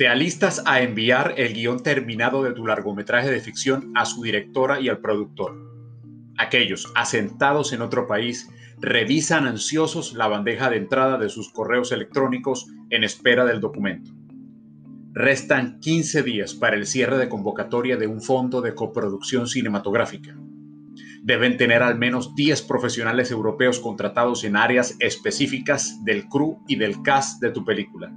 Te alistas a enviar el guion terminado de tu largometraje de ficción a su directora y al productor. Aquellos asentados en otro país revisan ansiosos la bandeja de entrada de sus correos electrónicos en espera del documento. Restan 15 días para el cierre de convocatoria de un fondo de coproducción cinematográfica. Deben tener al menos 10 profesionales europeos contratados en áreas específicas del crew y del cast de tu película.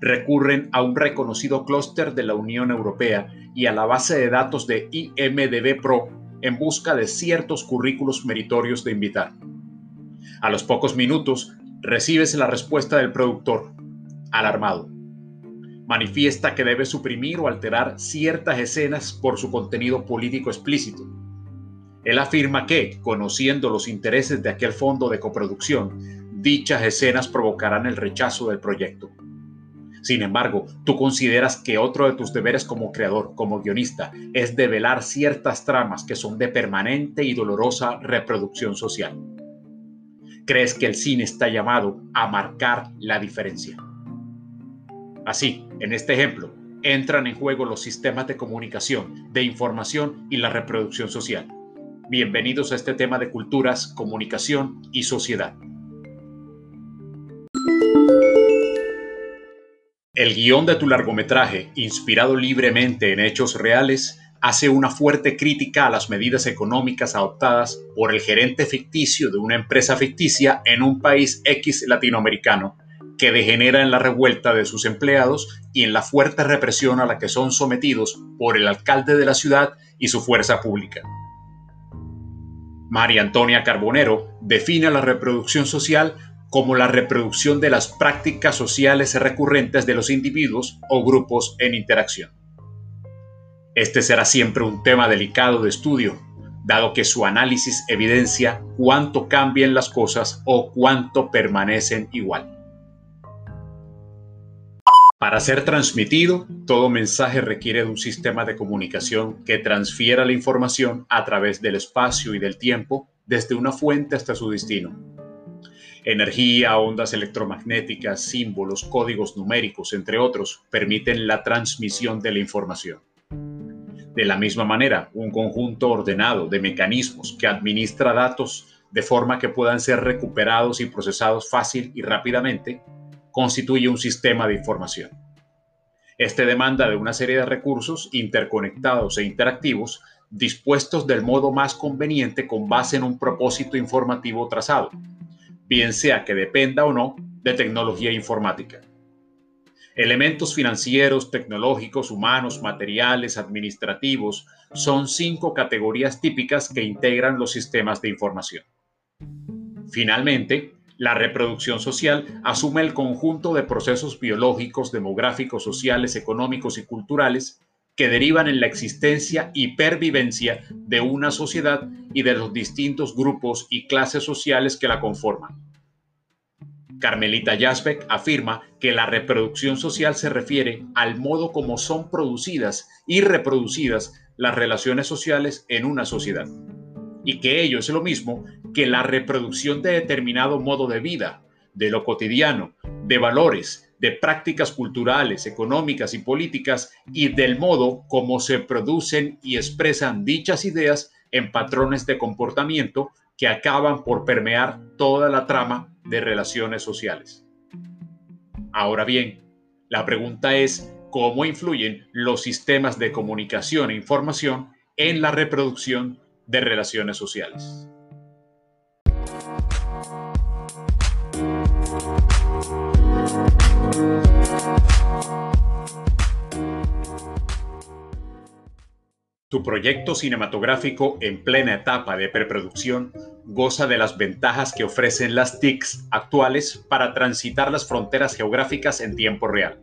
Recurren a un reconocido clúster de la Unión Europea y a la base de datos de IMDB Pro en busca de ciertos currículos meritorios de invitar. A los pocos minutos recibes la respuesta del productor, alarmado manifiesta que debe suprimir o alterar ciertas escenas por su contenido político explícito. Él afirma que, conociendo los intereses de aquel fondo de coproducción, dichas escenas provocarán el rechazo del proyecto. Sin embargo, tú consideras que otro de tus deberes como creador, como guionista, es develar ciertas tramas que son de permanente y dolorosa reproducción social. Crees que el cine está llamado a marcar la diferencia. Así, en este ejemplo, entran en juego los sistemas de comunicación, de información y la reproducción social. Bienvenidos a este tema de culturas, comunicación y sociedad. El guion de tu largometraje, inspirado libremente en hechos reales, hace una fuerte crítica a las medidas económicas adoptadas por el gerente ficticio de una empresa ficticia en un país X latinoamericano que degenera en la revuelta de sus empleados y en la fuerte represión a la que son sometidos por el alcalde de la ciudad y su fuerza pública. María Antonia Carbonero define la reproducción social como la reproducción de las prácticas sociales recurrentes de los individuos o grupos en interacción. Este será siempre un tema delicado de estudio, dado que su análisis evidencia cuánto cambian las cosas o cuánto permanecen igual. Para ser transmitido, todo mensaje requiere de un sistema de comunicación que transfiera la información a través del espacio y del tiempo desde una fuente hasta su destino. Energía, ondas electromagnéticas, símbolos, códigos numéricos, entre otros, permiten la transmisión de la información. De la misma manera, un conjunto ordenado de mecanismos que administra datos de forma que puedan ser recuperados y procesados fácil y rápidamente constituye un sistema de información. Este demanda de una serie de recursos interconectados e interactivos dispuestos del modo más conveniente con base en un propósito informativo trazado, bien sea que dependa o no de tecnología informática. Elementos financieros, tecnológicos, humanos, materiales, administrativos, son cinco categorías típicas que integran los sistemas de información. Finalmente, la reproducción social asume el conjunto de procesos biológicos, demográficos, sociales, económicos y culturales que derivan en la existencia y pervivencia de una sociedad y de los distintos grupos y clases sociales que la conforman. Carmelita Jasbeck afirma que la reproducción social se refiere al modo como son producidas y reproducidas las relaciones sociales en una sociedad y que ello es lo mismo que la reproducción de determinado modo de vida, de lo cotidiano, de valores, de prácticas culturales, económicas y políticas y del modo como se producen y expresan dichas ideas en patrones de comportamiento que acaban por permear toda la trama de relaciones sociales. Ahora bien, la pregunta es cómo influyen los sistemas de comunicación e información en la reproducción de relaciones sociales. Tu proyecto cinematográfico en plena etapa de preproducción goza de las ventajas que ofrecen las TICs actuales para transitar las fronteras geográficas en tiempo real.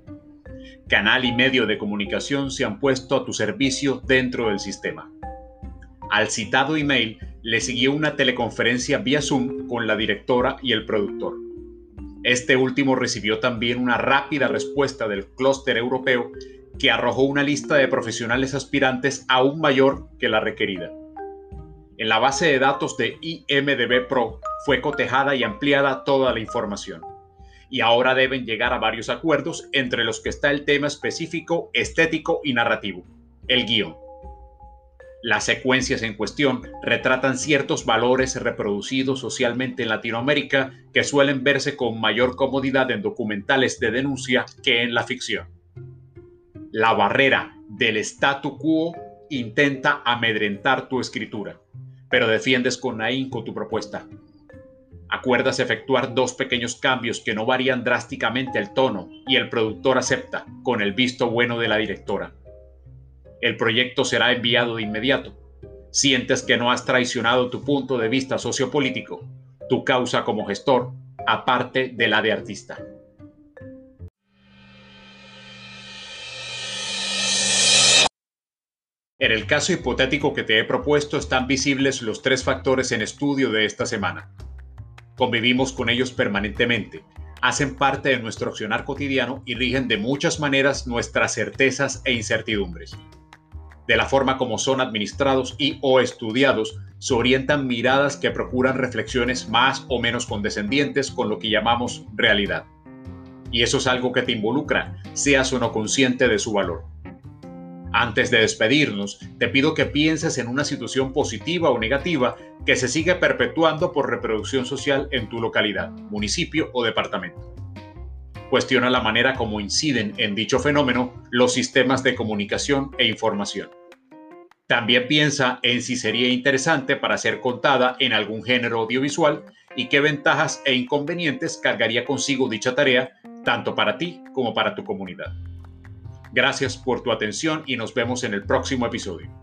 Canal y medio de comunicación se han puesto a tu servicio dentro del sistema. Al citado email le siguió una teleconferencia vía Zoom con la directora y el productor. Este último recibió también una rápida respuesta del clúster europeo que arrojó una lista de profesionales aspirantes aún mayor que la requerida. En la base de datos de IMDB Pro fue cotejada y ampliada toda la información. y ahora deben llegar a varios acuerdos entre los que está el tema específico, estético y narrativo, el guion. Las secuencias en cuestión retratan ciertos valores reproducidos socialmente en Latinoamérica que suelen verse con mayor comodidad en documentales de denuncia que en la ficción. La barrera del statu quo intenta amedrentar tu escritura, pero defiendes con ahínco tu propuesta. Acuerdas efectuar dos pequeños cambios que no varían drásticamente el tono y el productor acepta con el visto bueno de la directora. El proyecto será enviado de inmediato. Sientes que no has traicionado tu punto de vista sociopolítico, tu causa como gestor, aparte de la de artista. En el caso hipotético que te he propuesto están visibles los tres factores en estudio de esta semana. Convivimos con ellos permanentemente, hacen parte de nuestro accionar cotidiano y rigen de muchas maneras nuestras certezas e incertidumbres. De la forma como son administrados y o estudiados, se orientan miradas que procuran reflexiones más o menos condescendientes con lo que llamamos realidad. Y eso es algo que te involucra, seas o no consciente de su valor. Antes de despedirnos, te pido que pienses en una situación positiva o negativa que se sigue perpetuando por reproducción social en tu localidad, municipio o departamento. Cuestiona la manera como inciden en dicho fenómeno los sistemas de comunicación e información. También piensa en si sería interesante para ser contada en algún género audiovisual y qué ventajas e inconvenientes cargaría consigo dicha tarea, tanto para ti como para tu comunidad. Gracias por tu atención y nos vemos en el próximo episodio.